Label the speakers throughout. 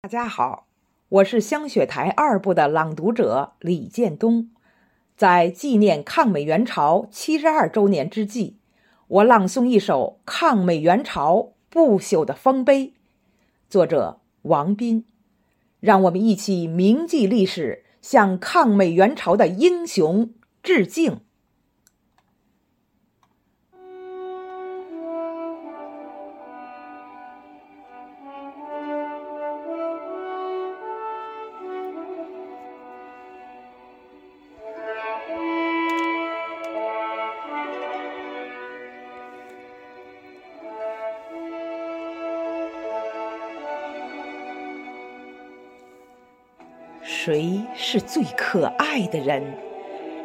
Speaker 1: 大家好，我是香雪台二部的朗读者李建东。在纪念抗美援朝七十二周年之际，我朗诵一首《抗美援朝不朽的丰碑》，作者王斌。让我们一起铭记历史，向抗美援朝的英雄致敬。谁是最可爱的人？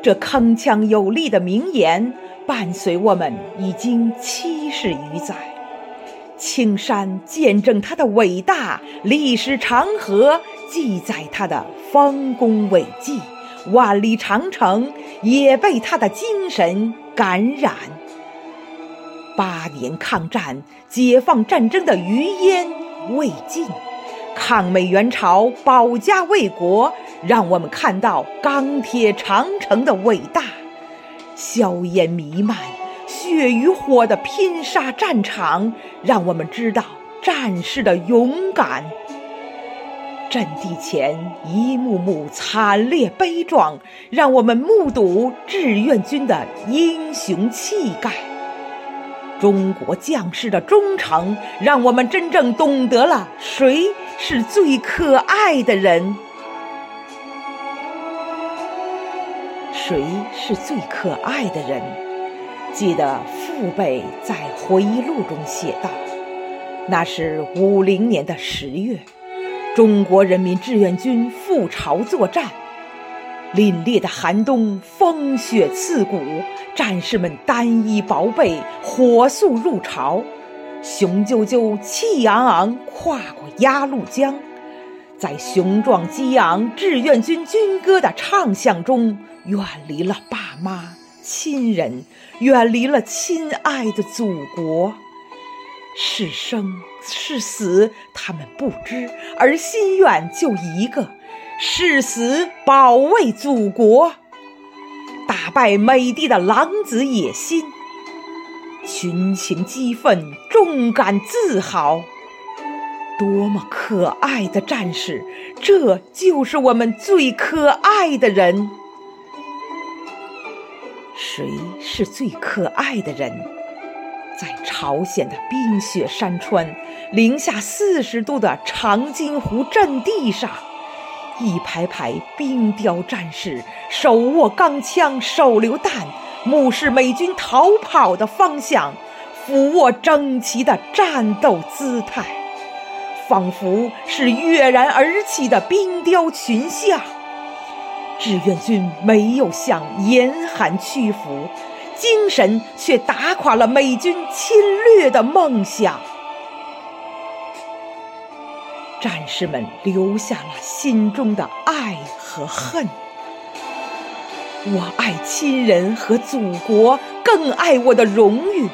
Speaker 1: 这铿锵有力的名言伴随我们已经七十余载。青山见证他的伟大，历史长河记载他的丰功伟绩，万里长城也被他的精神感染。八年抗战，解放战争的余烟未尽。抗美援朝，保家卫国，让我们看到钢铁长城的伟大；硝烟弥漫、血与火的拼杀战场，让我们知道战士的勇敢。阵地前一幕幕惨烈悲壮，让我们目睹志愿军的英雄气概。中国将士的忠诚，让我们真正懂得了谁是最可爱的人。谁是最可爱的人？记得父辈在回忆录中写道：“那是五零年的十月，中国人民志愿军赴朝作战。”凛冽的寒冬，风雪刺骨，战士们单衣薄被，火速入朝，雄赳赳、气昂昂跨过鸭绿江，在雄壮激昂志愿军军歌的唱响中，远离了爸妈、亲人，远离了亲爱的祖国。是生是死，他们不知，而心愿就一个。誓死保卫祖国，打败美帝的狼子野心，群情激愤，重感自豪。多么可爱的战士！这就是我们最可爱的人。谁是最可爱的人？在朝鲜的冰雪山川、零下四十度的长津湖阵地上。一排排冰雕战士手握钢枪、手榴弹，目视美军逃跑的方向，俯卧整齐的战斗姿态，仿佛是跃然而起的冰雕群像。志愿军没有向严寒屈服，精神却打垮了美军侵略的梦想。战士们留下了心中的爱和恨。我爱亲人和祖国，更爱我的荣誉。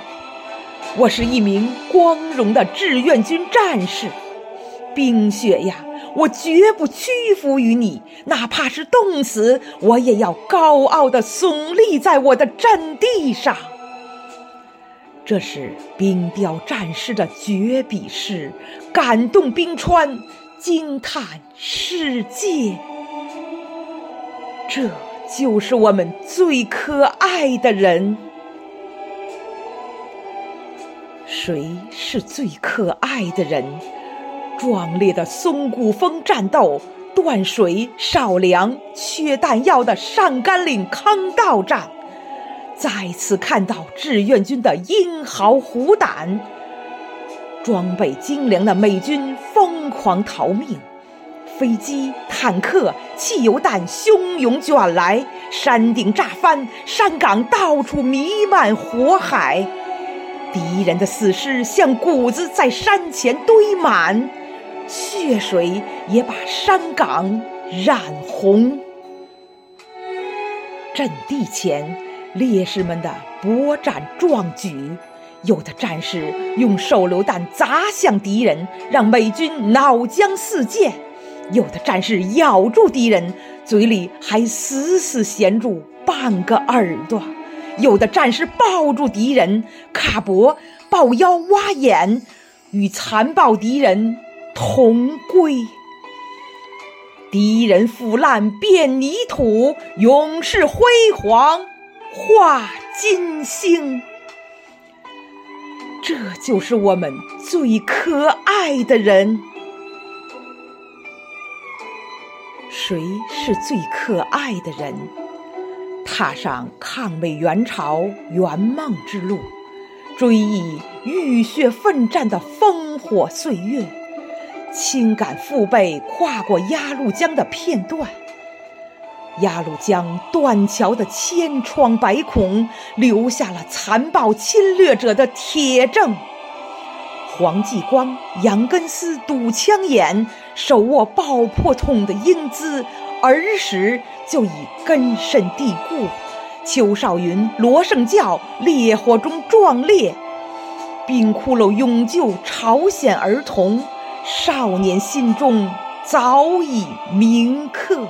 Speaker 1: 我是一名光荣的志愿军战士。冰雪呀，我绝不屈服于你，哪怕是冻死，我也要高傲地耸立在我的阵地上。这是冰雕战士的绝笔诗，感动冰川，惊叹世界。这就是我们最可爱的人。谁是最可爱的人？壮烈的松骨峰战斗，断水、少粮、缺弹药的上甘岭坑道战。再次看到志愿军的英豪虎胆，装备精良的美军疯狂逃命，飞机、坦克、汽油弹汹涌卷来，山顶炸翻，山岗到处弥漫火海，敌人的死尸像谷子在山前堆满，血水也把山岗染红，阵地前。烈士们的勃展壮举，有的战士用手榴弹砸向敌人，让美军脑浆四溅；有的战士咬住敌人，嘴里还死死衔住半个耳朵；有的战士抱住敌人，卡脖、抱腰、挖眼，与残暴敌人同归。敌人腐烂变泥土，勇士辉煌画金星。这就是我们最可爱的人。谁是最可爱的人？踏上抗美援朝圆梦之路，追忆浴血奋战的烽火岁月，亲感父辈跨过鸭绿江的片段。鸭绿江断桥的千疮百孔，留下了残暴侵略者的铁证。黄继光、杨根思堵枪眼，手握爆破筒的英姿，儿时就已根深蒂固。邱少云、罗盛教烈火中壮烈，冰窟窿勇救朝鲜儿童，少年心中早已铭刻。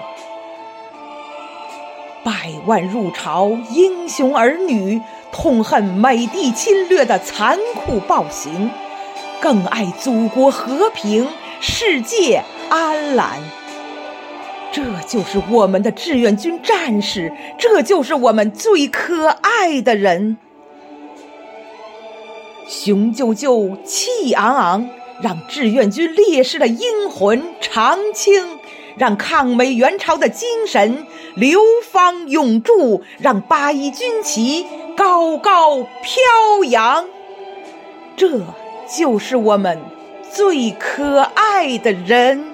Speaker 1: 百万入朝英雄儿女，痛恨美帝侵略的残酷暴行，更爱祖国和平、世界安澜。这就是我们的志愿军战士，这就是我们最可爱的人。雄赳赳，气昂昂，让志愿军烈士的英魂长青。让抗美援朝的精神流芳永驻，让八一军旗高高飘扬。这就是我们最可爱的人。